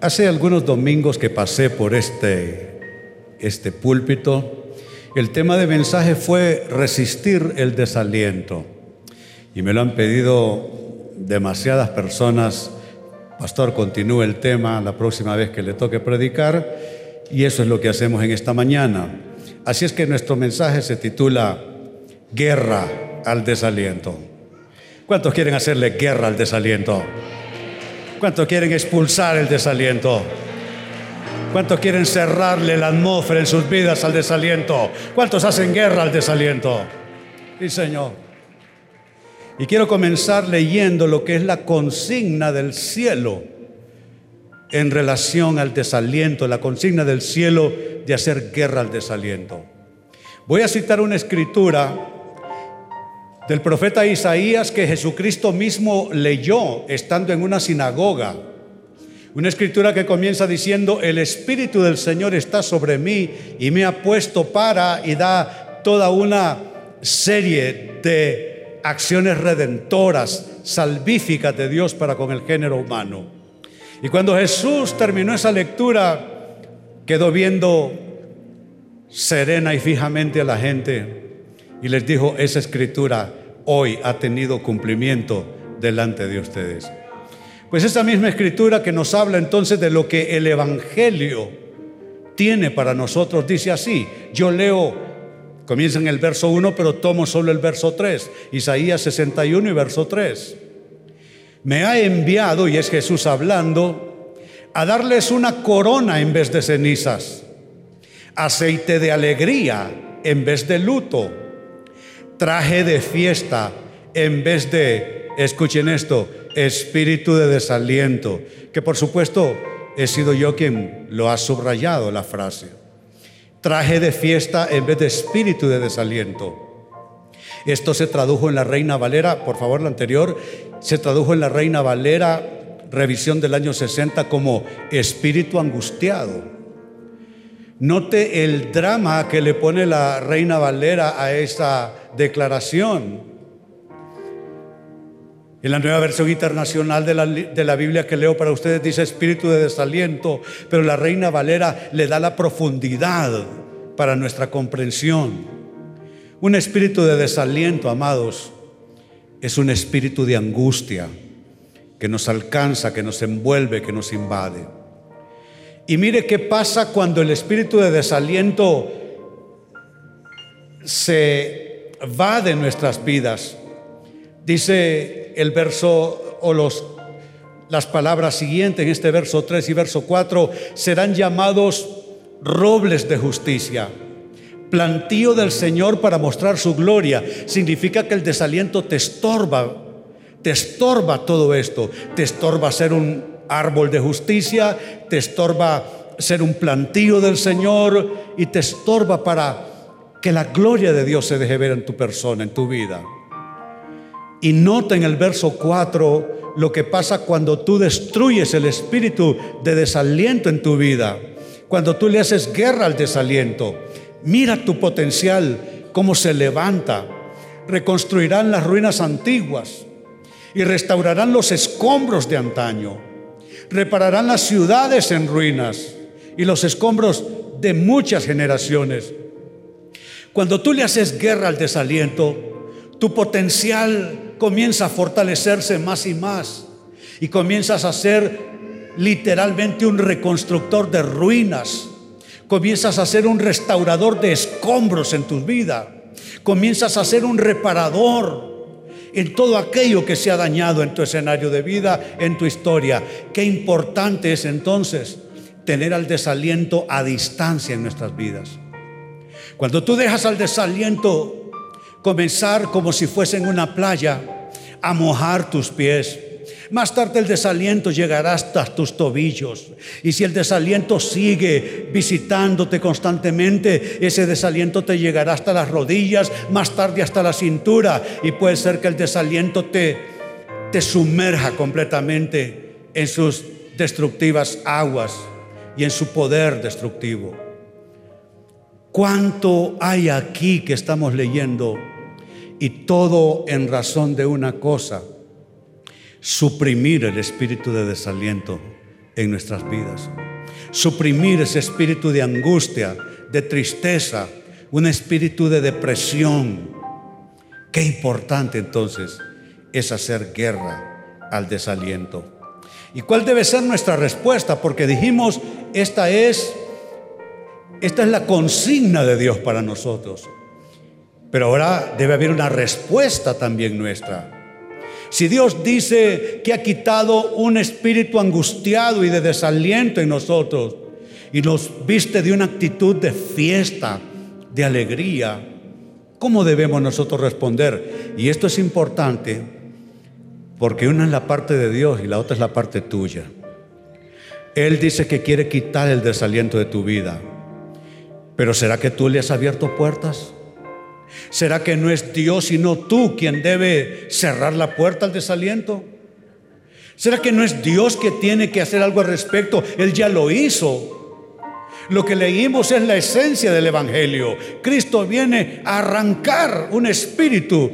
Hace algunos domingos que pasé por este, este púlpito, el tema de mensaje fue resistir el desaliento. Y me lo han pedido demasiadas personas. Pastor, continúe el tema la próxima vez que le toque predicar. Y eso es lo que hacemos en esta mañana. Así es que nuestro mensaje se titula Guerra al desaliento. ¿Cuántos quieren hacerle guerra al desaliento? ¿Cuántos quieren expulsar el desaliento? ¿Cuántos quieren cerrarle la atmósfera en sus vidas al desaliento? ¿Cuántos hacen guerra al desaliento? Sí, Señor. Y quiero comenzar leyendo lo que es la consigna del cielo en relación al desaliento, la consigna del cielo de hacer guerra al desaliento. Voy a citar una escritura del profeta Isaías que Jesucristo mismo leyó estando en una sinagoga. Una escritura que comienza diciendo, el Espíritu del Señor está sobre mí y me ha puesto para y da toda una serie de acciones redentoras, salvíficas de Dios para con el género humano. Y cuando Jesús terminó esa lectura, quedó viendo serena y fijamente a la gente y les dijo, esa escritura hoy ha tenido cumplimiento delante de ustedes. Pues esa misma escritura que nos habla entonces de lo que el Evangelio tiene para nosotros, dice así, yo leo, comienza en el verso 1, pero tomo solo el verso 3, Isaías 61 y verso 3. Me ha enviado, y es Jesús hablando, a darles una corona en vez de cenizas, aceite de alegría en vez de luto traje de fiesta en vez de, escuchen esto, espíritu de desaliento, que por supuesto he sido yo quien lo ha subrayado la frase. Traje de fiesta en vez de espíritu de desaliento. Esto se tradujo en la Reina Valera, por favor la anterior, se tradujo en la Reina Valera, revisión del año 60, como espíritu angustiado. Note el drama que le pone la Reina Valera a esta declaración. En la nueva versión internacional de la, de la, Biblia que leo para ustedes dice espíritu de desaliento, pero la Reina Valera le da la profundidad para nuestra comprensión. Un espíritu de desaliento, amados, es un espíritu de angustia que nos alcanza, que nos envuelve, que nos invade. Y mire qué pasa cuando el espíritu de desaliento se va de nuestras vidas. Dice el verso o los las palabras siguientes en este verso 3 y verso 4 serán llamados robles de justicia. Plantío del Señor para mostrar su gloria. Significa que el desaliento te estorba, te estorba todo esto, te estorba ser un árbol de justicia, te estorba ser un plantío del Señor y te estorba para que la gloria de Dios se deje ver en tu persona, en tu vida. Y nota en el verso 4 lo que pasa cuando tú destruyes el espíritu de desaliento en tu vida, cuando tú le haces guerra al desaliento. Mira tu potencial, cómo se levanta. Reconstruirán las ruinas antiguas y restaurarán los escombros de antaño repararán las ciudades en ruinas y los escombros de muchas generaciones. Cuando tú le haces guerra al desaliento, tu potencial comienza a fortalecerse más y más y comienzas a ser literalmente un reconstructor de ruinas. Comienzas a ser un restaurador de escombros en tu vida. Comienzas a ser un reparador en todo aquello que se ha dañado en tu escenario de vida, en tu historia. Qué importante es entonces tener al desaliento a distancia en nuestras vidas. Cuando tú dejas al desaliento comenzar como si fuese en una playa, a mojar tus pies, más tarde el desaliento llegará hasta tus tobillos. Y si el desaliento sigue visitándote constantemente, ese desaliento te llegará hasta las rodillas, más tarde hasta la cintura. Y puede ser que el desaliento te, te sumerja completamente en sus destructivas aguas y en su poder destructivo. ¿Cuánto hay aquí que estamos leyendo? Y todo en razón de una cosa suprimir el espíritu de desaliento en nuestras vidas. Suprimir ese espíritu de angustia, de tristeza, un espíritu de depresión. Qué importante entonces es hacer guerra al desaliento. ¿Y cuál debe ser nuestra respuesta? Porque dijimos, esta es esta es la consigna de Dios para nosotros. Pero ahora debe haber una respuesta también nuestra. Si Dios dice que ha quitado un espíritu angustiado y de desaliento en nosotros y nos viste de una actitud de fiesta, de alegría, ¿cómo debemos nosotros responder? Y esto es importante porque una es la parte de Dios y la otra es la parte tuya. Él dice que quiere quitar el desaliento de tu vida. Pero ¿será que tú le has abierto puertas? ¿Será que no es Dios sino tú quien debe cerrar la puerta al desaliento? ¿Será que no es Dios que tiene que hacer algo al respecto? Él ya lo hizo. Lo que leímos es la esencia del Evangelio. Cristo viene a arrancar un espíritu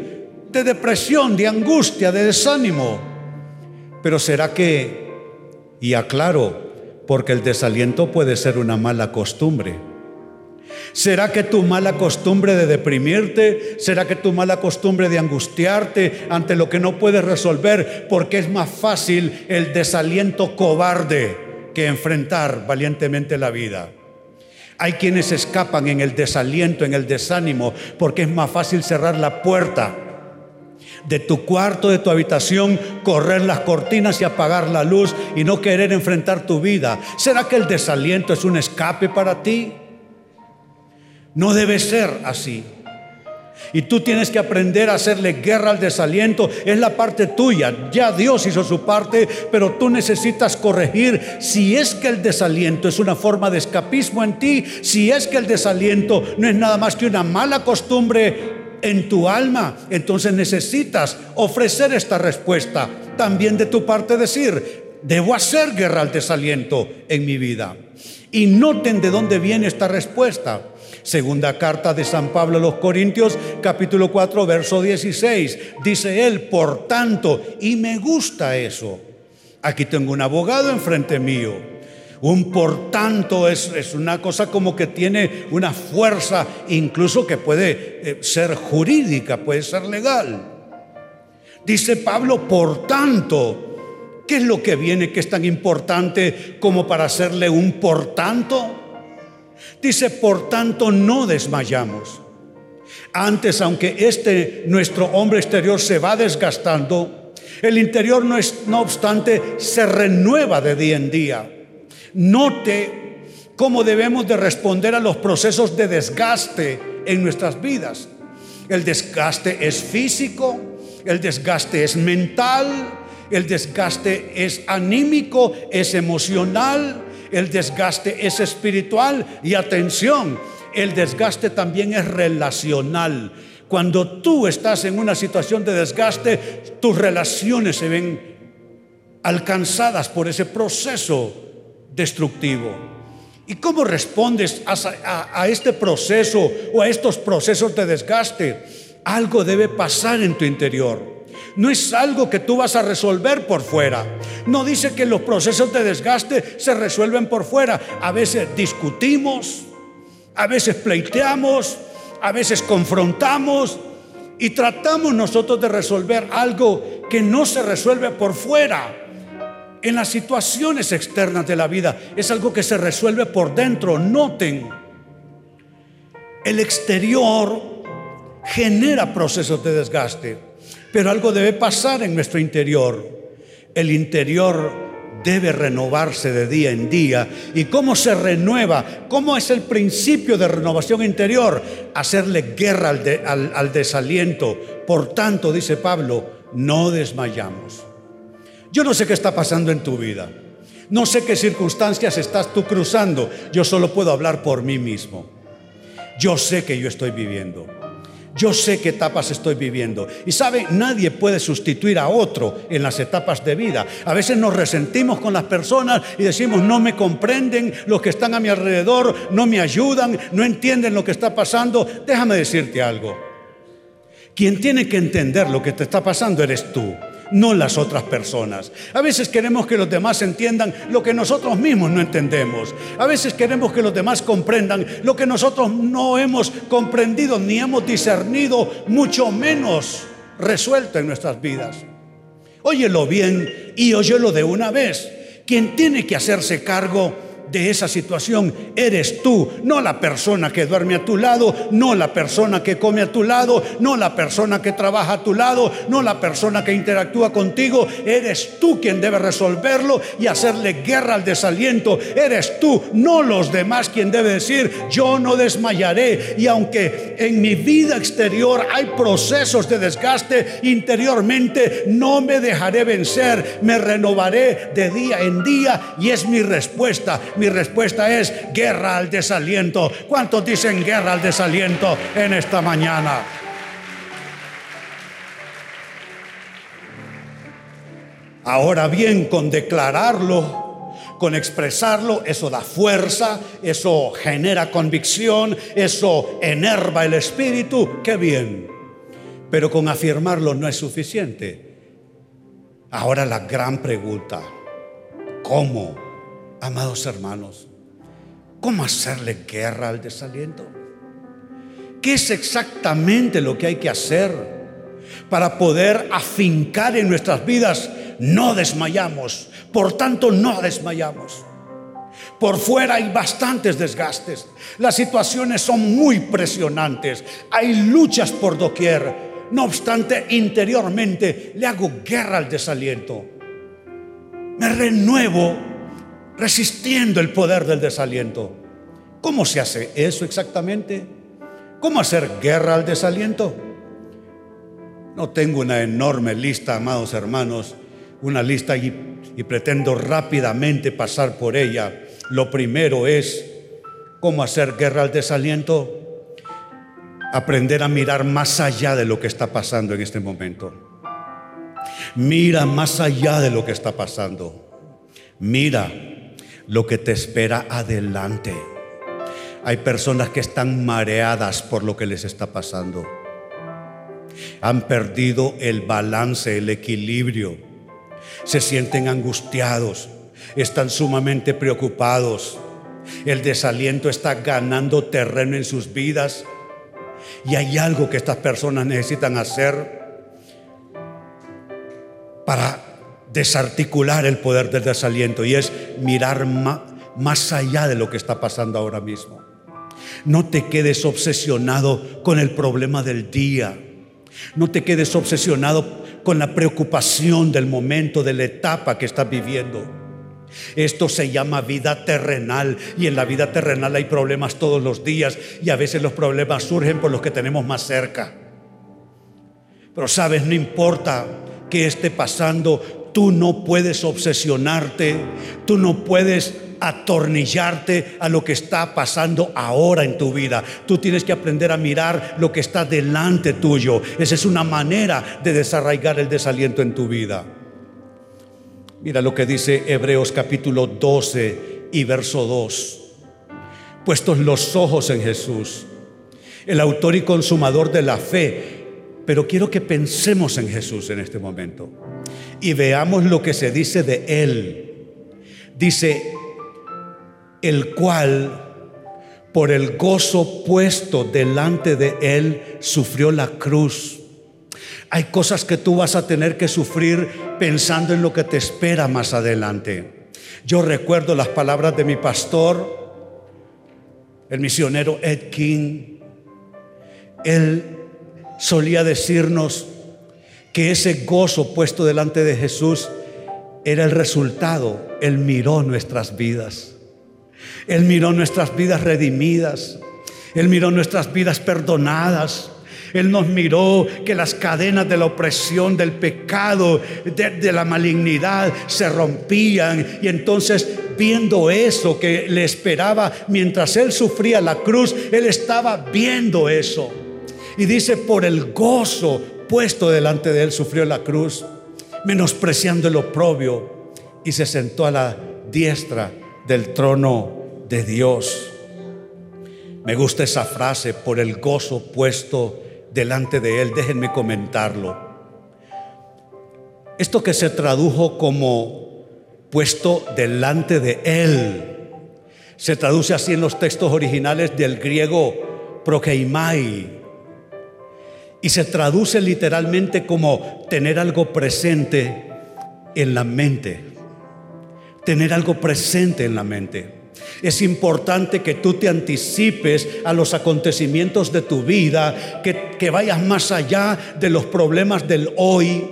de depresión, de angustia, de desánimo. Pero ¿será que, y aclaro, porque el desaliento puede ser una mala costumbre? ¿Será que tu mala costumbre de deprimirte? ¿Será que tu mala costumbre de angustiarte ante lo que no puedes resolver? Porque es más fácil el desaliento cobarde que enfrentar valientemente la vida. Hay quienes escapan en el desaliento, en el desánimo, porque es más fácil cerrar la puerta de tu cuarto, de tu habitación, correr las cortinas y apagar la luz y no querer enfrentar tu vida. ¿Será que el desaliento es un escape para ti? No debe ser así. Y tú tienes que aprender a hacerle guerra al desaliento. Es la parte tuya. Ya Dios hizo su parte, pero tú necesitas corregir si es que el desaliento es una forma de escapismo en ti, si es que el desaliento no es nada más que una mala costumbre en tu alma, entonces necesitas ofrecer esta respuesta. También de tu parte decir, debo hacer guerra al desaliento en mi vida. Y noten de dónde viene esta respuesta. Segunda carta de San Pablo a los Corintios, capítulo 4, verso 16. Dice él, por tanto, y me gusta eso. Aquí tengo un abogado enfrente mío. Un por tanto es, es, una cosa como que tiene una fuerza, incluso que puede eh, ser jurídica, puede ser legal. Dice Pablo, por tanto, ¿qué es lo que viene que es tan importante como para hacerle un por tanto? Dice, por tanto, no desmayamos. Antes, aunque este nuestro hombre exterior se va desgastando, el interior no, es, no obstante se renueva de día en día. Note cómo debemos de responder a los procesos de desgaste en nuestras vidas. El desgaste es físico, el desgaste es mental, el desgaste es anímico, es emocional, el desgaste es espiritual y atención, el desgaste también es relacional. Cuando tú estás en una situación de desgaste, tus relaciones se ven alcanzadas por ese proceso destructivo. ¿Y cómo respondes a, este proceso o a estos procesos de desgaste? Algo debe pasar en tu interior. No es algo que tú vas a resolver por fuera. No dice que los procesos de desgaste se resuelven por fuera. A veces discutimos, a veces pleiteamos, a veces confrontamos y tratamos nosotros de resolver algo que no se resuelve por fuera. En las situaciones externas de la vida es algo que se resuelve por dentro. Noten, el exterior genera procesos de desgaste. Pero algo debe pasar en nuestro interior. El interior debe renovarse de día en día. ¿Y cómo se renueva? ¿Cómo es el principio de renovación interior? Hacerle guerra al, al desaliento. Por tanto, dice Pablo, no desmayamos. Yo no sé qué está pasando en tu vida. No sé qué circunstancias estás tú cruzando. Yo solo puedo hablar por mí mismo. Yo sé que yo estoy viviendo. Yo sé qué etapas estoy viviendo. Y sabe, nadie puede sustituir a otro en las etapas de vida. A veces nos resentimos con las personas y decimos, no me comprenden, los que están a mi alrededor no me ayudan, no entienden lo que está pasando. Déjame decirte algo. Quien tiene que entender lo que te está pasando eres tú. No las otras personas. A veces queremos que los demás entiendan lo que nosotros mismos no entendemos. A veces queremos que los demás comprendan lo que nosotros no hemos comprendido ni hemos discernido, mucho menos resuelto en nuestras vidas. Óyelo bien y óyelo de una vez. Quien tiene que hacerse cargo de esa situación eres tú, no la persona que duerme a tu lado, no la persona que come a tu lado, no la persona que trabaja a tu lado, no la persona que interactúa contigo, eres tú quien debe resolverlo y hacerle guerra al desaliento, eres tú, no los demás quien debe decir, yo no desmayaré y aunque en mi vida exterior hay procesos de desgaste interiormente, no me dejaré vencer, me renovaré de día en día. Y es mi respuesta respuesta es guerra al desaliento. ¿Cuántos dicen guerra al desaliento en esta mañana? Ahora bien, con declararlo, con expresarlo, eso da fuerza, eso genera convicción, eso enerva el espíritu, qué bien. Pero con afirmarlo no es suficiente. Ahora la gran pregunta, ¿cómo Amados hermanos, ¿cómo hacerle guerra al desaliento? ¿Qué es exactamente lo que hay que hacer para poder afincar en nuestras vidas? No desmayamos, por tanto no desmayamos. Por fuera hay bastantes desgastes, las situaciones son muy presionantes, hay luchas por doquier. No obstante, interiormente le hago guerra al desaliento. Me renuevo resistiendo el poder del desaliento. ¿Cómo se hace eso exactamente? ¿Cómo hacer guerra al desaliento? No tengo una enorme lista, amados hermanos, una lista y, pretendo rápidamente pasar por ella. Lo primero es cómo hacer guerra al desaliento. Aprender a mirar más allá de lo que está pasando en este momento. Mira más allá de lo que está pasando. Mira lo que te espera adelante. Hay personas que están mareadas por lo que les está pasando. Han perdido el balance, el equilibrio. Se sienten angustiados, están sumamente preocupados. El desaliento está ganando terreno en sus vidas. Y hay algo que estas personas necesitan hacer para desarticular el poder del desaliento y es mirar más allá de lo que está pasando ahora mismo. No te quedes obsesionado con el problema del día. No te quedes obsesionado con la preocupación del momento, de la etapa que estás viviendo. Esto se llama vida terrenal y en la vida terrenal hay problemas todos los días y a veces los problemas surgen por los que tenemos más cerca. Pero sabes, no importa que esté pasando, Tú no puedes obsesionarte, tú no puedes atornillarte a lo que está pasando ahora en tu vida. Tú tienes que aprender a mirar lo que está delante tuyo. Esa es una manera de desarraigar el desaliento en tu vida. Mira lo que dice Hebreos capítulo 12 y verso 2. Puestos los ojos en Jesús, el autor y consumador de la fe. Pero quiero que pensemos en Jesús en este momento y veamos lo que se dice de él. Dice, el cual por el gozo puesto delante de él sufrió la cruz. Hay cosas que tú vas a tener que sufrir pensando en lo que te espera más adelante. Yo recuerdo las palabras de mi pastor, el misionero Ed King. Él solía decirnos, que ese gozo puesto delante de Jesús era el resultado. Él miró nuestras vidas. Él miró nuestras vidas redimidas. Él miró nuestras vidas perdonadas. Él nos miró que las cadenas de la opresión, del pecado, de, la malignidad se rompían. Y entonces, viendo eso que le esperaba mientras Él sufría la cruz, Él estaba viendo eso. Y dice, por el gozo puesto delante de él, sufrió la cruz, menospreciando el oprobio y se sentó a la diestra del trono de Dios. Me gusta esa frase, por el gozo puesto delante de él. Déjenme comentarlo. Esto que se tradujo como puesto delante de él, se traduce así en los textos originales del griego prokeimai, y se traduce literalmente como tener algo presente en la mente. Tener algo presente en la mente. Es importante que tú te anticipes a los acontecimientos de tu vida, que, que vayas más allá de los problemas del hoy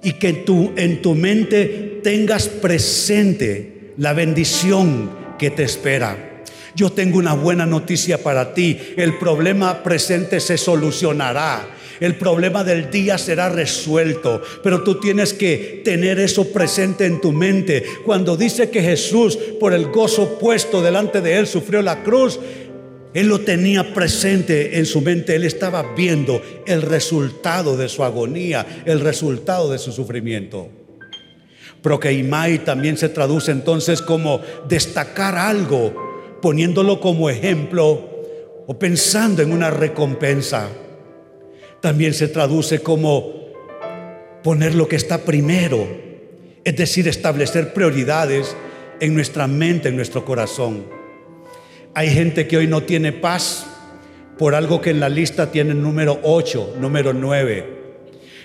y que tú en tu mente tengas presente la bendición que te espera. Yo tengo una buena noticia para ti. El problema presente se solucionará. El problema del día será resuelto, pero tú tienes que tener eso presente en tu mente. Cuando dice que Jesús, por el gozo puesto delante de él, sufrió la cruz, él lo tenía presente en su mente, él estaba viendo el resultado de su agonía, el resultado de su sufrimiento. Prokeimai también se traduce entonces como destacar algo, poniéndolo como ejemplo o pensando en una recompensa también se traduce como poner lo que está primero, es decir, establecer prioridades en nuestra mente, en nuestro corazón. Hay gente que hoy no tiene paz por algo que en la lista tiene número 8, número 9.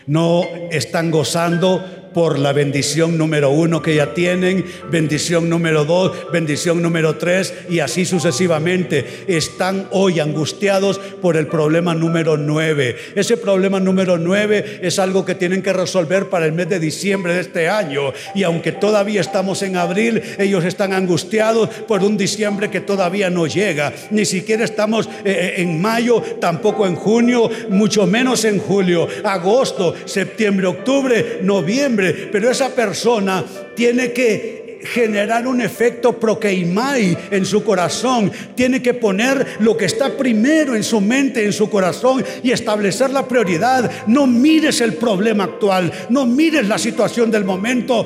No están gozando por la bendición número uno que ya tienen, bendición número dos, bendición número tres y así sucesivamente. Están hoy angustiados por el problema número nueve. Ese problema número nueve es algo que tienen que resolver para el mes de diciembre de este año. Y aunque todavía estamos en abril, ellos están angustiados por un diciembre que todavía no llega. Ni siquiera estamos eh, eh, en mayo, tampoco en junio, mucho menos en julio, agosto, septiembre, octubre, noviembre pero esa persona tiene que generar un efecto prokeimai en su corazón. Tiene que poner lo que está primero en su mente, en su corazón y establecer la prioridad. No mires el problema actual, no mires la situación del momento.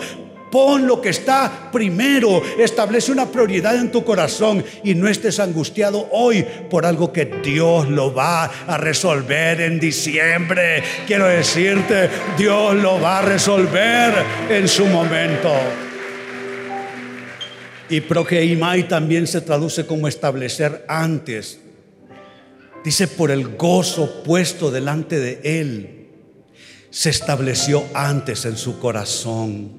Pon lo que está primero, establece una prioridad en tu corazón y no estés angustiado hoy por algo que Dios lo va a resolver en diciembre. Quiero decirte, Dios lo va a resolver en su momento. Y prokeimai también se traduce como establecer antes. Dice, por el gozo puesto delante de él, se estableció antes en su corazón.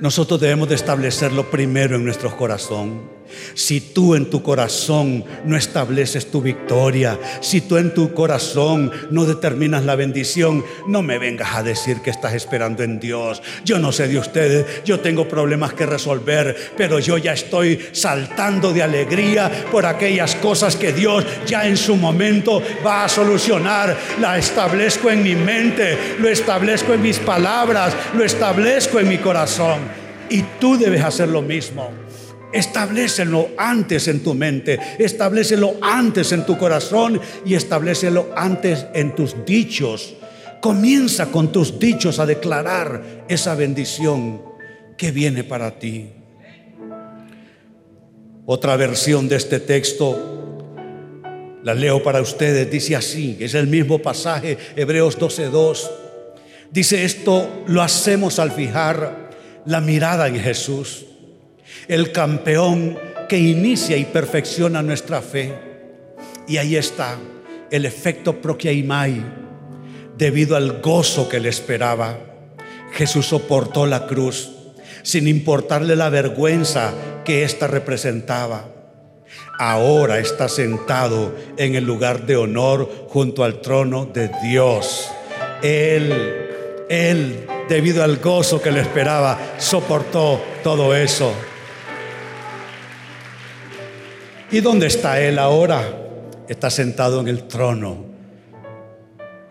Nosotros debemos de establecerlo primero en nuestro corazón. Si tú en tu corazón no estableces tu victoria, si tú en tu corazón no determinas la bendición, no me vengas a decir que estás esperando en Dios. Yo no sé de ustedes, yo tengo problemas que resolver, pero yo ya estoy saltando de alegría por aquellas cosas que Dios ya en su momento va a solucionar. La establezco en mi mente, lo establezco en mis palabras, lo establezco en mi corazón. Y tú debes hacer lo mismo. Establecelo antes en tu mente, establecelo antes en tu corazón y establecelo antes en tus dichos. Comienza con tus dichos a declarar esa bendición que viene para ti. Otra versión de este texto la leo para ustedes, dice así, es el mismo pasaje, Hebreos 12:2. Dice esto, lo hacemos al fijar la mirada en Jesús el campeón que inicia y perfecciona nuestra fe. Y ahí está el efecto prokiaimai, debido al gozo que le esperaba. Jesús soportó la cruz sin importarle la vergüenza que ésta representaba. Ahora está sentado en el lugar de honor junto al trono de Dios. Él, él, debido al gozo que le esperaba, soportó todo eso. ¿Y dónde está Él ahora? Está sentado en el trono,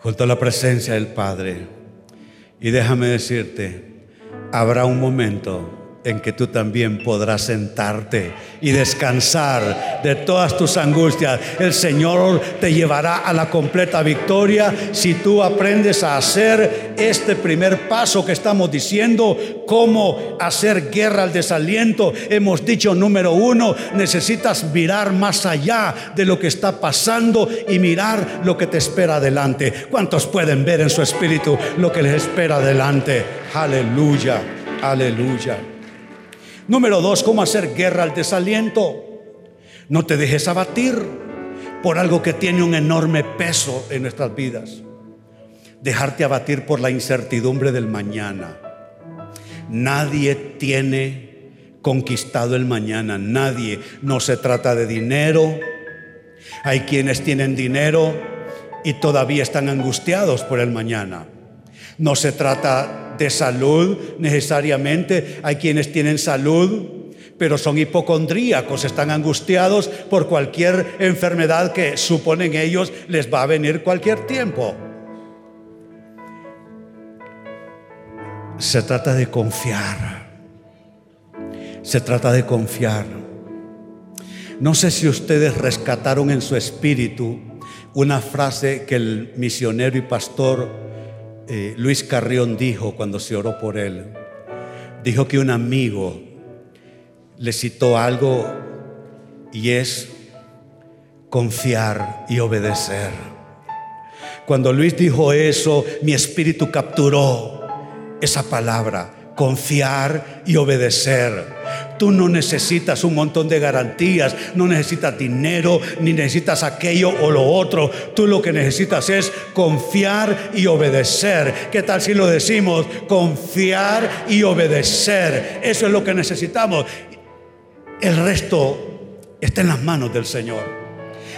junto a la presencia del Padre. Y déjame decirte, habrá un momento en que tú también podrás sentarte y descansar de todas tus angustias. El Señor te llevará a la completa victoria si tú aprendes a hacer este primer paso que estamos diciendo, cómo hacer guerra al desaliento. Hemos dicho, número uno, necesitas mirar más allá de lo que está pasando y mirar lo que te espera adelante. ¿Cuántos pueden ver en su espíritu lo que les espera adelante? Aleluya, aleluya. Número dos, cómo hacer guerra al desaliento. No te dejes abatir por algo que tiene un enorme peso en nuestras vidas. Dejarte abatir por la incertidumbre del mañana. Nadie tiene conquistado el mañana, nadie. No se trata de dinero. Hay quienes tienen dinero y todavía están angustiados por el mañana. No se trata de salud necesariamente. Hay quienes tienen salud, pero son hipocondríacos, están angustiados por cualquier enfermedad que suponen ellos les va a venir cualquier tiempo. Se trata de confiar. Se trata de confiar. No sé si ustedes rescataron en su espíritu una frase que el misionero y pastor eh, Luis Carrión dijo cuando se oró por él. Dijo que un amigo le citó algo y es confiar y obedecer. Cuando Luis dijo eso, mi espíritu capturó esa palabra, confiar y obedecer. Tú no necesitas un montón de garantías, no necesitas dinero, ni necesitas aquello o lo otro. Tú lo que necesitas es confiar y obedecer. ¿Qué tal si lo decimos? Confiar y obedecer. Eso es lo que necesitamos. El resto está en las manos del Señor.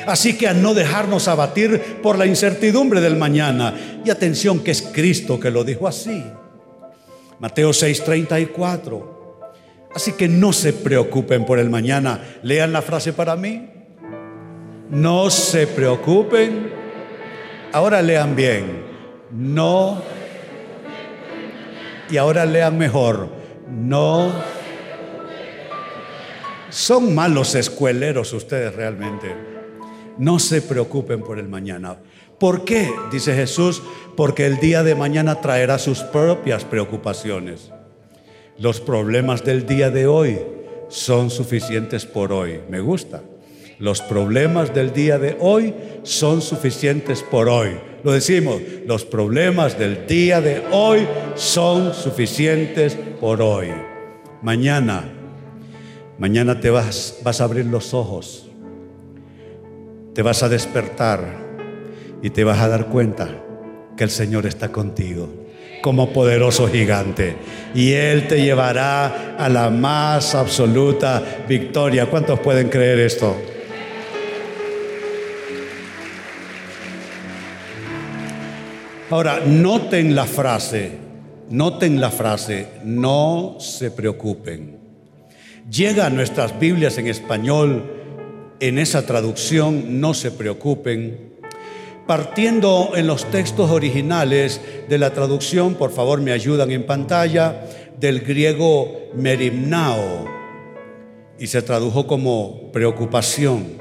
Así que a no dejarnos abatir por la incertidumbre del mañana. Y atención que es Cristo que lo dijo así. Mateo 6:34. Así que no se preocupen por el mañana. Lean la frase para mí. No se preocupen. Ahora lean bien. No. Y ahora lean mejor. No. Son malos escueleros ustedes realmente. No se preocupen por el mañana. ¿Por qué? Dice Jesús, porque el día de mañana traerá sus propias preocupaciones. Los problemas del día de hoy son suficientes por hoy. Me gusta. Los problemas del día de hoy son suficientes por hoy. Lo decimos, los problemas del día de hoy son suficientes por hoy. Mañana, mañana te vas, vas a abrir los ojos, te vas a despertar y te vas a dar cuenta que el Señor está contigo como poderoso gigante. Y Él te llevará a la más absoluta victoria. ¿Cuántos pueden creer esto? Ahora, noten la frase, noten la frase, no se preocupen. Llega a nuestras Biblias en español, en esa traducción, no se preocupen partiendo en los textos originales de la traducción, por favor me ayudan en pantalla, del griego merimnao, y se tradujo como preocupación.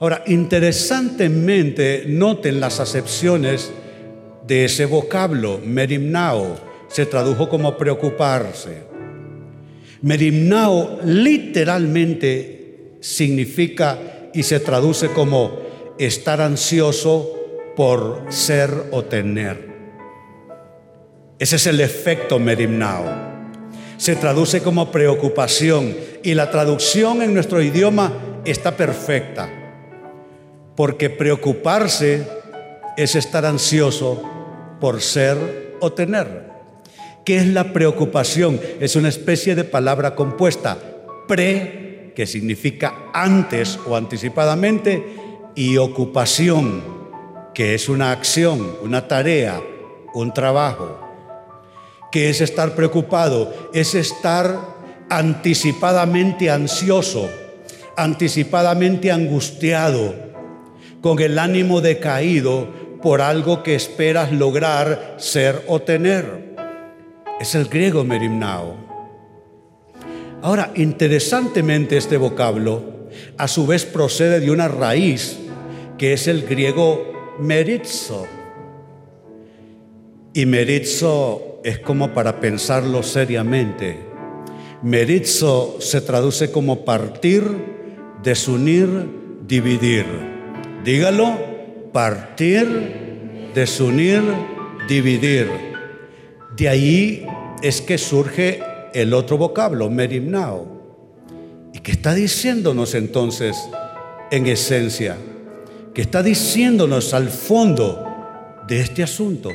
Ahora, interesantemente, noten las acepciones de ese vocablo, merimnao, se tradujo como preocuparse. Merimnao literalmente significa y se traduce como estar ansioso por ser o tener. Ese es el efecto merimnao. Se traduce como preocupación y la traducción en nuestro idioma está perfecta. Porque preocuparse es estar ansioso por ser o tener. ¿Qué es la preocupación? Es una especie de palabra compuesta. Pre, que significa antes o anticipadamente, y ocupación, que es una acción, una tarea, un trabajo. que es estar preocupado? Es estar anticipadamente ansioso, anticipadamente angustiado, con el ánimo decaído por algo que esperas lograr, ser o tener. Es el griego merimnao. Ahora, interesantemente este vocablo a su vez procede de una raíz que es el griego merizo. Y merizo es como para pensarlo seriamente. Merizo se traduce como partir, desunir, dividir. Dígalo, partir, desunir, dividir. De ahí es que surge el otro vocablo, merimnao. ¿Y qué está diciéndonos entonces en esencia? ¿Qué está diciéndonos al fondo de este asunto?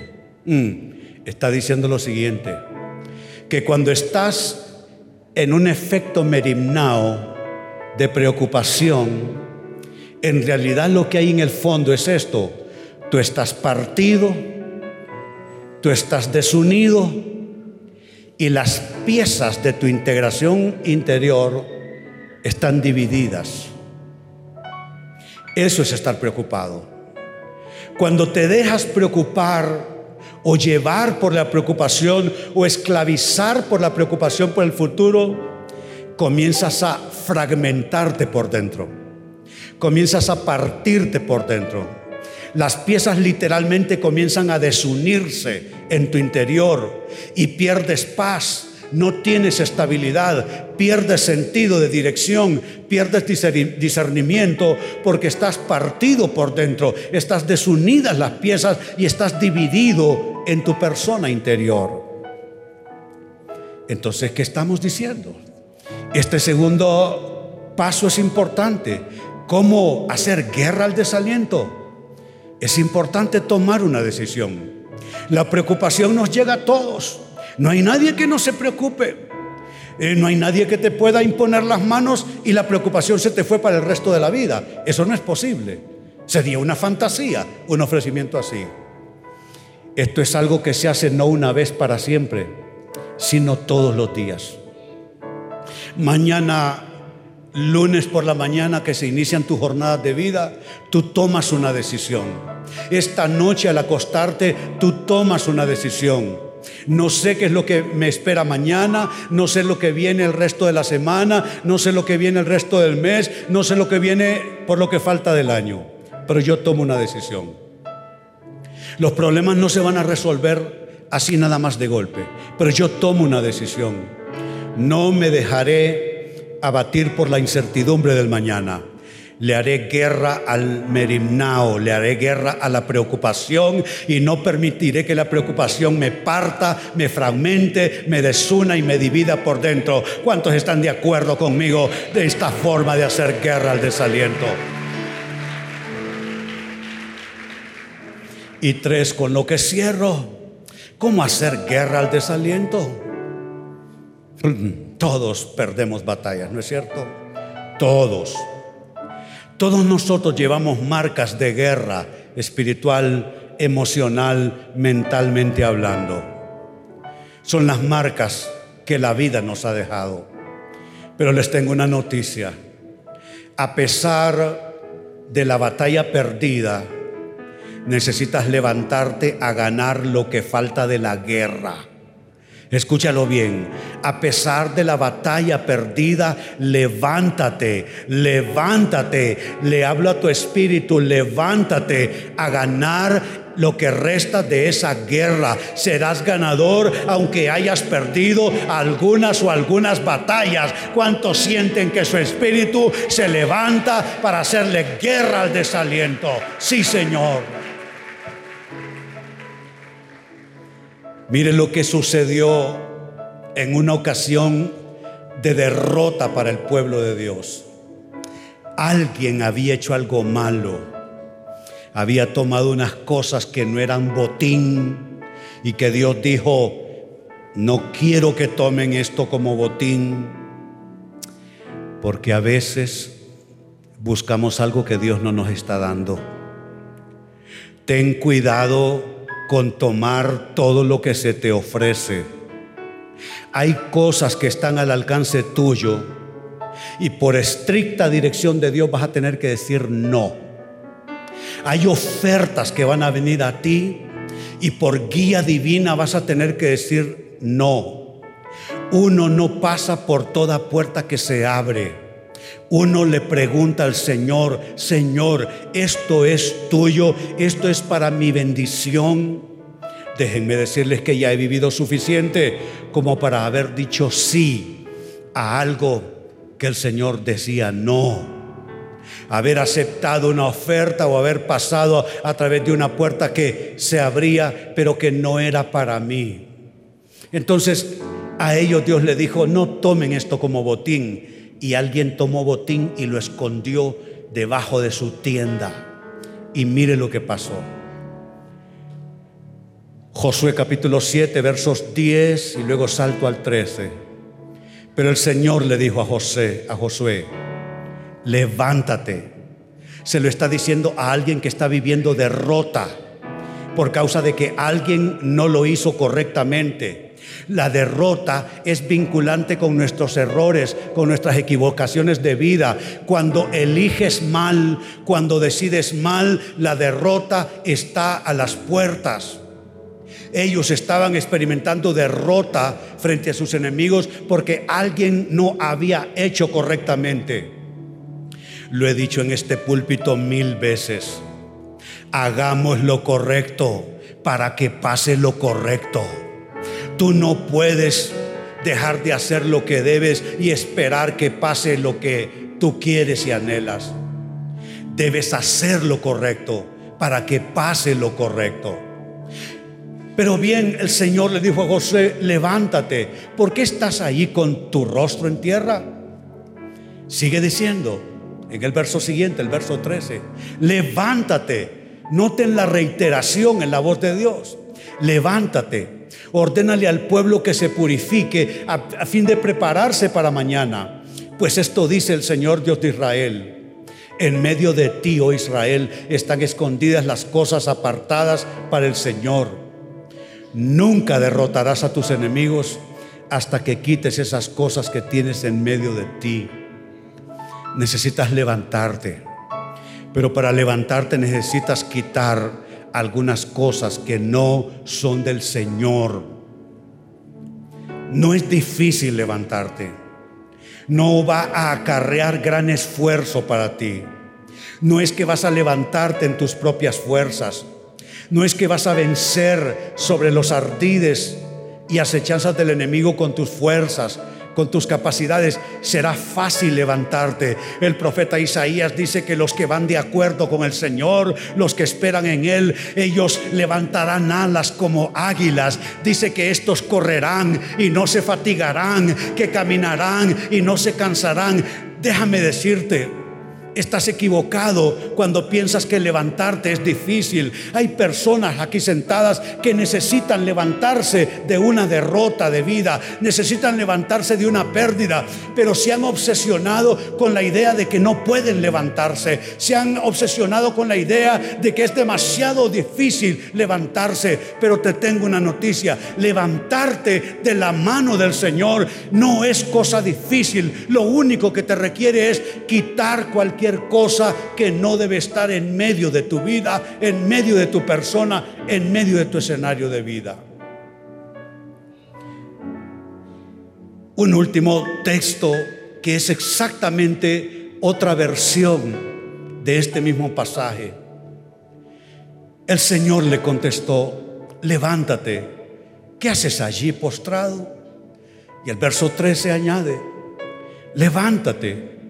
Mm, está diciendo lo siguiente, que cuando estás en un efecto merimnao de preocupación, en realidad lo que hay en el fondo es esto, tú estás partido, tú estás desunido, y las piezas de tu integración interior están divididas. Eso es estar preocupado. Cuando te dejas preocupar o llevar por la preocupación o esclavizar por la preocupación por el futuro, comienzas a fragmentarte por dentro. Comienzas a partirte por dentro las piezas literalmente comienzan a desunirse en tu interior y pierdes paz, no tienes estabilidad, pierdes sentido de dirección, pierdes discernimiento porque estás partido por dentro, estás desunidas las piezas y estás dividido en tu persona interior. Entonces, ¿qué estamos diciendo? Este segundo paso es importante. ¿Cómo hacer guerra al desaliento? Es importante tomar una decisión. La preocupación nos llega a todos. No hay nadie que no se preocupe. Eh, no hay nadie que te pueda imponer las manos y la preocupación se te fue para el resto de la vida. Eso no es posible. Sería una fantasía un ofrecimiento así. Esto es algo que se hace no una vez para siempre, sino todos los días. Mañana lunes por la mañana que se inician tus jornadas de vida, tú tomas una decisión. Esta noche al acostarte, tú tomas una decisión. No sé qué es lo que me espera mañana, no sé lo que viene el resto de la semana, no sé lo que viene el resto del mes, no sé lo que viene por lo que falta del año, pero yo tomo una decisión. Los problemas no se van a resolver así nada más de golpe, pero yo tomo una decisión. No me dejaré abatir por la incertidumbre del mañana. Le haré guerra al merimnao, le haré guerra a la preocupación y no permitiré que la preocupación me parta, me fragmente, me desuna y me divida por dentro. ¿Cuántos están de acuerdo conmigo de esta forma de hacer guerra al desaliento? Y tres, con lo que cierro, ¿cómo hacer guerra al desaliento? Todos perdemos batallas, ¿no es cierto? Todos. Todos nosotros llevamos marcas de guerra espiritual, emocional, mentalmente hablando. Son las marcas que la vida nos ha dejado. Pero les tengo una noticia. A pesar de la batalla perdida, necesitas levantarte a ganar lo que falta de la guerra. Escúchalo bien, a pesar de la batalla perdida, levántate, levántate, le hablo a tu espíritu, levántate a ganar lo que resta de esa guerra. Serás ganador aunque hayas perdido algunas o algunas batallas. ¿Cuántos sienten que su espíritu se levanta para hacerle guerra al desaliento? Sí, Señor. Mire lo que sucedió en una ocasión de derrota para el pueblo de Dios. Alguien había hecho algo malo, había tomado unas cosas que no eran botín y que Dios dijo, no quiero que tomen esto como botín, porque a veces buscamos algo que Dios no nos está dando. Ten cuidado con tomar todo lo que se te ofrece. Hay cosas que están al alcance tuyo y por estricta dirección de Dios vas a tener que decir no. Hay ofertas que van a venir a ti y por guía divina vas a tener que decir no. uno no pasa por toda puerta que se abre. Uno le pregunta al Señor, Señor, esto es tuyo, esto es para mi bendición. Déjenme decirles que ya he vivido suficiente como para haber dicho sí a algo que el Señor decía no haber aceptado una oferta o haber pasado a través de una puerta que se abría, pero que no era para mí. Entonces a ellos Dios le dijo, no tomen esto como botín. Y alguien tomó botín y lo escondió debajo de su tienda. Y mire lo que pasó. Josué capítulo 7, versos 10 y luego salto al 13. Pero el Señor le dijo a José, a Josué, levántate. Se lo está diciendo a alguien que está viviendo derrota por causa de que alguien no lo hizo correctamente. La derrota es vinculante con nuestros errores, con nuestras equivocaciones de vida. Cuando eliges mal, cuando decides mal, la derrota está a las puertas. Ellos estaban experimentando derrota frente a sus enemigos porque alguien no había hecho correctamente. Lo he dicho en este púlpito mil veces. Hagamos lo correcto para que pase lo correcto. Tú no puedes dejar de hacer lo que debes y esperar que pase lo que tú quieres y anhelas. Debes hacer lo correcto para que pase lo correcto. Pero bien, el Señor le dijo a José, levántate, ¿por qué estás ahí con tu rostro en tierra? Sigue diciendo, en el verso siguiente, el verso 13. Levántate. Noten la reiteración en la voz de Dios. Levántate. Ordénale al pueblo que se purifique a, a fin de prepararse para mañana. Pues esto dice el Señor Dios de Israel. En medio de ti, oh Israel, están escondidas las cosas apartadas para el Señor. Nunca derrotarás a tus enemigos hasta que quites esas cosas que tienes en medio de ti necesitas levantarte. Pero para levantarte necesitas quitar algunas cosas que no son del Señor. No es difícil levantarte. No va a acarrear gran esfuerzo para ti. No es que vas a levantarte en tus propias fuerzas. No es que vas a vencer sobre los ardides y acechanzas del enemigo con tus fuerzas con tus capacidades, será fácil levantarte. El profeta Isaías dice que los que van de acuerdo con el Señor, los que esperan en Él, ellos levantarán alas como águilas. Dice que estos correrán y no se fatigarán, que caminarán y no se cansarán. Déjame decirte, Estás equivocado cuando piensas que levantarte es difícil. Hay personas aquí sentadas que necesitan levantarse de una derrota de vida, necesitan levantarse de una pérdida, pero se han obsesionado con la idea de que no pueden levantarse, se han obsesionado con la idea de que es demasiado difícil levantarse. Pero te tengo una noticia, levantarte de la mano del Señor no es cosa difícil, lo único que te requiere es quitar cualquier cosa que no debe estar en medio de tu vida, en medio de tu persona, en medio de tu escenario de vida. Un último texto que es exactamente otra versión de este mismo pasaje. El Señor le contestó, levántate, ¿qué haces allí postrado? Y el verso 13 añade, levántate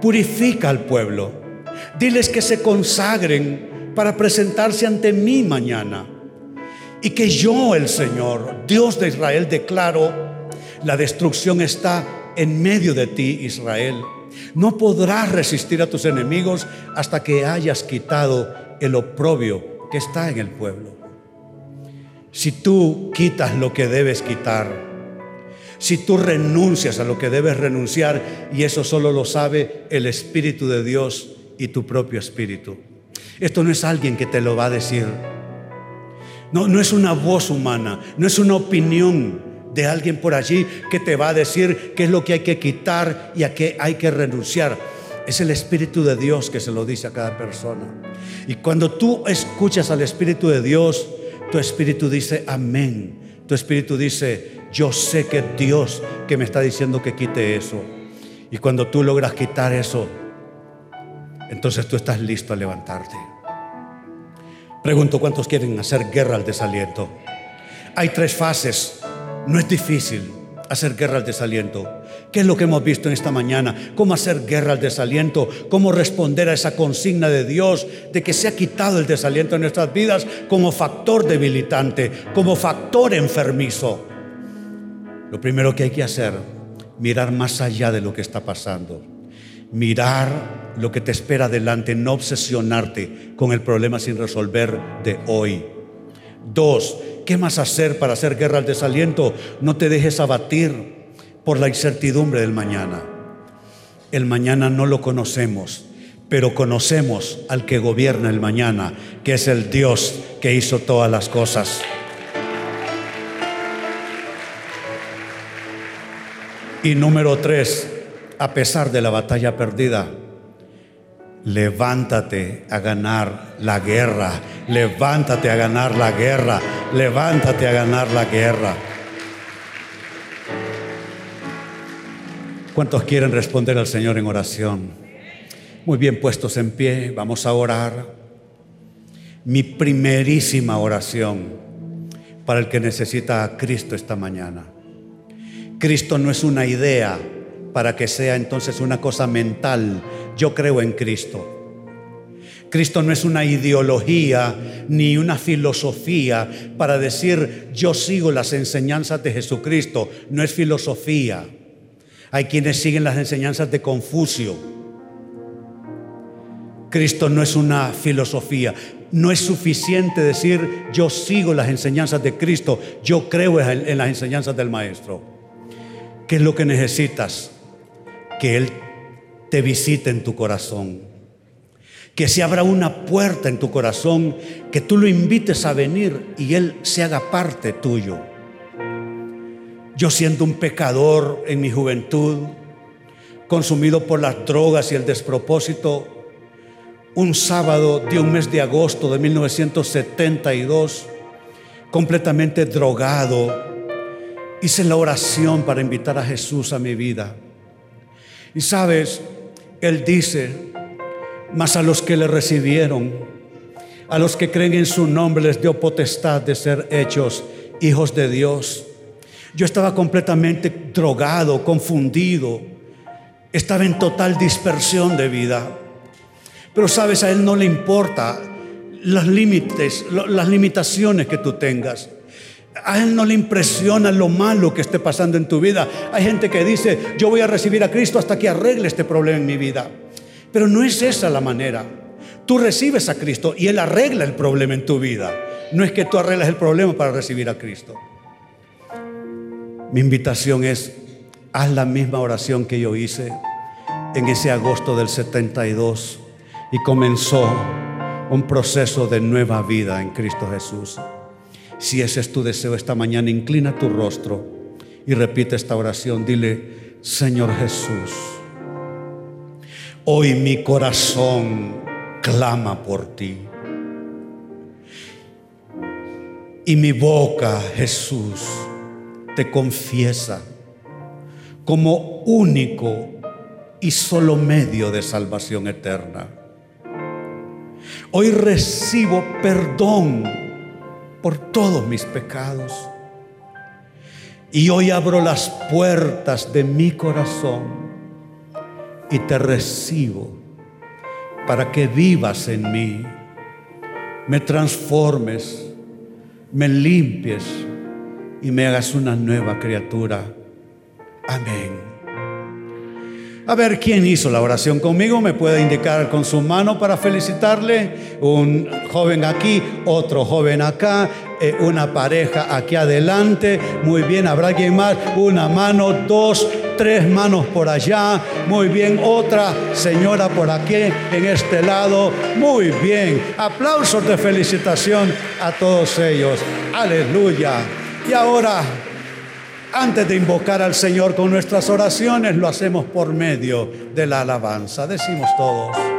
Purifica al pueblo. Diles que se consagren para presentarse ante mí mañana. Y que yo, el Señor, Dios de Israel, declaro, la destrucción está en medio de ti, Israel. No podrás resistir a tus enemigos hasta que hayas quitado el oprobio que está en el pueblo. Si tú quitas lo que debes quitar, si tú renuncias a lo que debes renunciar, y eso solo lo sabe el Espíritu de Dios y tu propio Espíritu. Esto no es alguien que te lo va a decir. No, no es una voz humana, no es una opinión de alguien por allí que te va a decir qué es lo que hay que quitar y a qué hay que renunciar. Es el Espíritu de Dios que se lo dice a cada persona. Y cuando tú escuchas al Espíritu de Dios, tu Espíritu dice amén. Tu Espíritu dice, yo sé que Dios que me está diciendo que quite eso. Y cuando tú logras quitar eso, entonces tú estás listo a levantarte. Pregunto, ¿cuántos quieren hacer guerra al desaliento? Hay tres fases. No es difícil hacer guerra al desaliento. ¿Qué es lo que hemos visto en esta mañana? ¿Cómo hacer guerra al desaliento? ¿Cómo responder a esa consigna de Dios de que se ha quitado el desaliento en nuestras vidas como factor debilitante, como factor enfermizo? Lo primero que hay que hacer, mirar más allá de lo que está pasando. Mirar lo que te espera adelante, no obsesionarte con el problema sin resolver de hoy. Dos, ¿qué más hacer para hacer guerra al desaliento? No te dejes abatir por la incertidumbre del mañana. El mañana no lo conocemos, pero conocemos al que gobierna el mañana, que es el Dios que hizo todas las cosas. Y número tres, a pesar de la batalla perdida, levántate a ganar la guerra, levántate a ganar la guerra, levántate a ganar la guerra. ¿Cuántos quieren responder al Señor en oración? Muy bien puestos en pie, vamos a orar. Mi primerísima oración para el que necesita a Cristo esta mañana. Cristo no es una idea para que sea entonces una cosa mental. Yo creo en Cristo. Cristo no es una ideología ni una filosofía para decir yo sigo las enseñanzas de Jesucristo. No es filosofía. Hay quienes siguen las enseñanzas de Confucio. Cristo no es una filosofía. No es suficiente decir yo sigo las enseñanzas de Cristo, yo creo en las enseñanzas del Maestro. ¿Qué es lo que necesitas? Que Él te visite en tu corazón. Que se abra una puerta en tu corazón, que tú lo invites a venir y Él se haga parte tuyo. Yo siendo un pecador en mi juventud, consumido por las drogas y el despropósito, un sábado de un mes de agosto de 1972, completamente drogado, hice la oración para invitar a Jesús a mi vida. Y sabes, Él dice, mas a los que le recibieron, a los que creen en su nombre les dio potestad de ser hechos hijos de Dios. Yo estaba completamente drogado, confundido. Estaba en total dispersión de vida. Pero sabes, a Él no le importa los límites, las limitaciones que tú tengas. A Él no le impresiona lo malo que esté pasando en tu vida. Hay gente que dice, yo voy a recibir a Cristo hasta que arregle este problema en mi vida. Pero no es esa la manera. Tú recibes a Cristo y Él arregla el problema en tu vida. No es que tú arregles el problema para recibir a Cristo. Mi invitación es, haz la misma oración que yo hice en ese agosto del 72 y comenzó un proceso de nueva vida en Cristo Jesús. Si ese es tu deseo esta mañana, inclina tu rostro y repite esta oración. Dile, Señor Jesús, hoy mi corazón clama por ti. Y mi boca, Jesús, te confiesa como único y solo medio de salvación eterna. Hoy recibo perdón por todos mis pecados. Y hoy abro las puertas de mi corazón y te recibo para que vivas en mí, me transformes, me limpies y me hagas una nueva criatura. Amén. A ver, ¿quién hizo la oración conmigo? ¿Me puede indicar con su mano para felicitarle? Un joven aquí, otro joven acá, eh, una pareja aquí adelante. Muy bien, ¿habrá alguien más? Una mano, dos, tres manos por allá. Muy bien, otra señora por aquí, en este lado. Muy bien. Aplausos de felicitación a todos ellos. Aleluya. Y ahora, antes de invocar al Señor con nuestras oraciones, lo hacemos por medio de la alabanza. Decimos todos.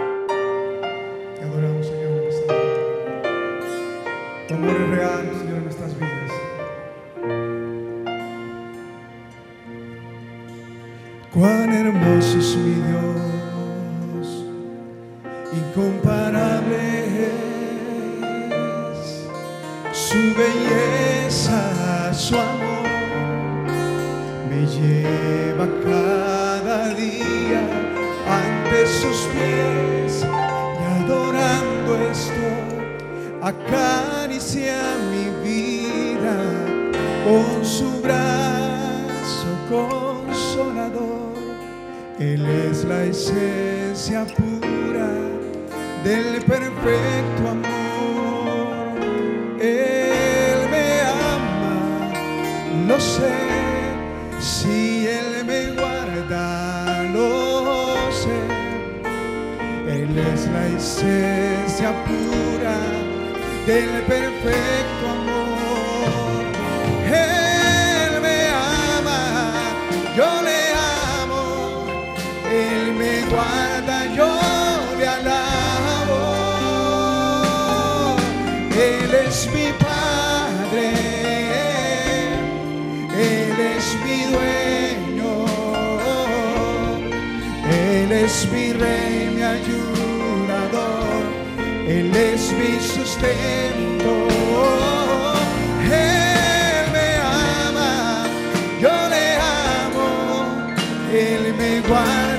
Mi Rey, mi ayudador, Él es mi sustento. Él me ama, yo le amo, Él me guarda,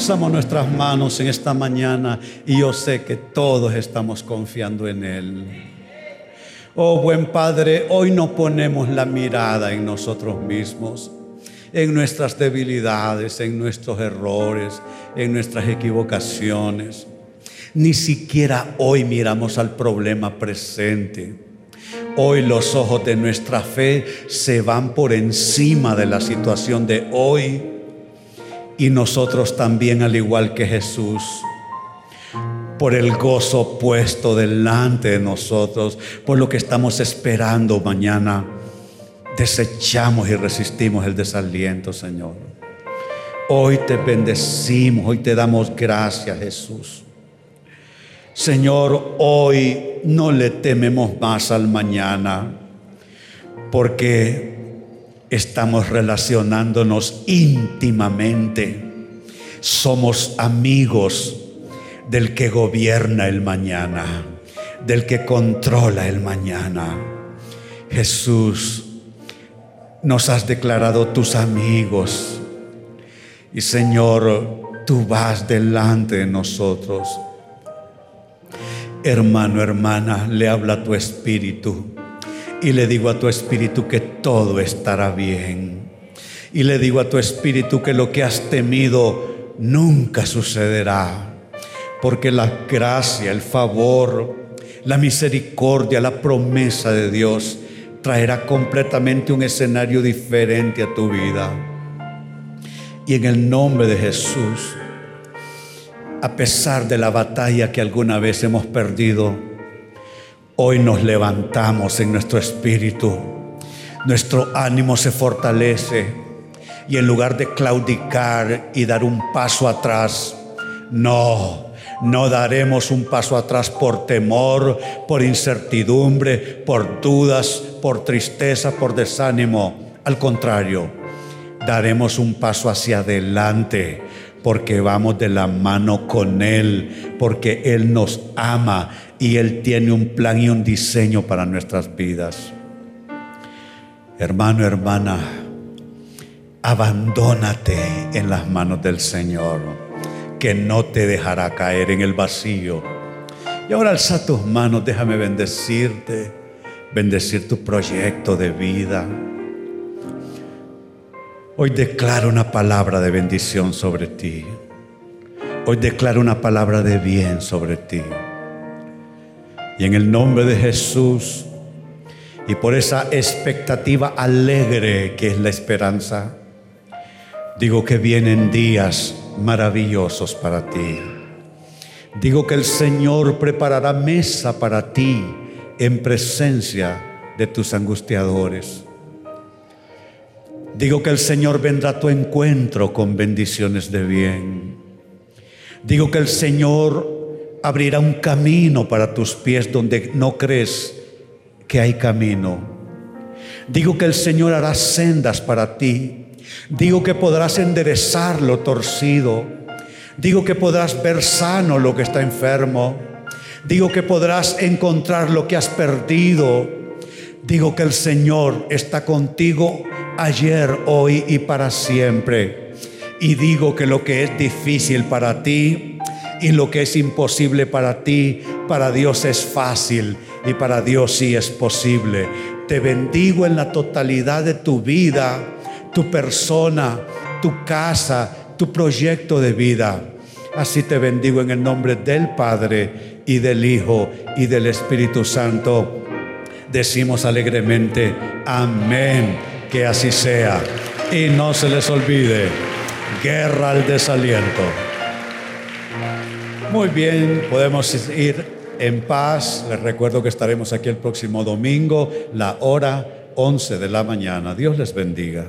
Alzamos nuestras manos en esta mañana y yo sé que todos estamos confiando en Él. Oh buen Padre, hoy no ponemos la mirada en nosotros mismos, en nuestras debilidades, en nuestros errores, en nuestras equivocaciones. Ni siquiera hoy miramos al problema presente. Hoy los ojos de nuestra fe se van por encima de la situación de hoy y nosotros también, al igual que Jesús, por el gozo puesto delante de nosotros, por lo que estamos esperando mañana, desechamos y resistimos el desaliento, Señor. Hoy te bendecimos, hoy te damos gracias, Jesús. Señor, hoy no le tememos más al mañana, porque estamos relacionándonos íntimamente. Somos amigos del que gobierna el mañana, del que controla el mañana. Jesús, nos has declarado tus amigos. Y Señor, tú vas delante de nosotros. Hermano, hermana, le habla tu espíritu. Y le digo a tu espíritu que todo estará bien. Y le digo a tu espíritu que lo que has temido nunca sucederá. Porque la gracia, el favor, la misericordia, la promesa de Dios traerá completamente un escenario diferente a tu vida. Y en el nombre de Jesús, a pesar de la batalla que alguna vez hemos perdido, hoy nos levantamos en nuestro espíritu, nuestro ánimo se fortalece y en lugar de claudicar y dar un paso atrás, no, no daremos un paso atrás por temor, por incertidumbre, por dudas, por tristeza, por desánimo. Al contrario, daremos un paso hacia adelante porque vamos de la mano con Él, porque Él nos ama y Él tiene un plan y un diseño para nuestras vidas. Hermano, hermana, abandónate en las manos del Señor, que no te dejará caer en el vacío. Y ahora alza tus manos, déjame bendecirte, bendecir tu proyecto de vida. Hoy declaro una palabra de bendición sobre ti. Hoy declaro una palabra de bien sobre ti. Y en el nombre de Jesús y por esa expectativa alegre que es la esperanza, digo que vienen días maravillosos para ti. Digo que el Señor preparará mesa para ti en presencia de tus angustiadores. Digo que el Señor vendrá a tu encuentro con bendiciones de bien. Digo que el Señor abrirá un camino para tus pies donde no crees que hay camino. Digo que el Señor hará sendas para ti. Digo que podrás enderezar lo torcido. Digo que podrás ver sano lo que está enfermo. Digo que podrás encontrar lo que has perdido. Digo que el Señor está contigo ayer, hoy y para siempre. Y digo que lo que es difícil para ti y lo que es imposible para ti, para Dios es fácil y para Dios sí es posible. Te bendigo en la totalidad de tu vida, tu persona, tu casa, tu proyecto de vida. Así te bendigo en el nombre del Padre y del Hijo y del Espíritu Santo. Decimos alegremente, amén que así sea. Y no se les olvide, guerra al desaliento. Muy bien, podemos ir en paz. Les recuerdo que estaremos aquí el próximo domingo, la hora 11 de la mañana. Dios les bendiga.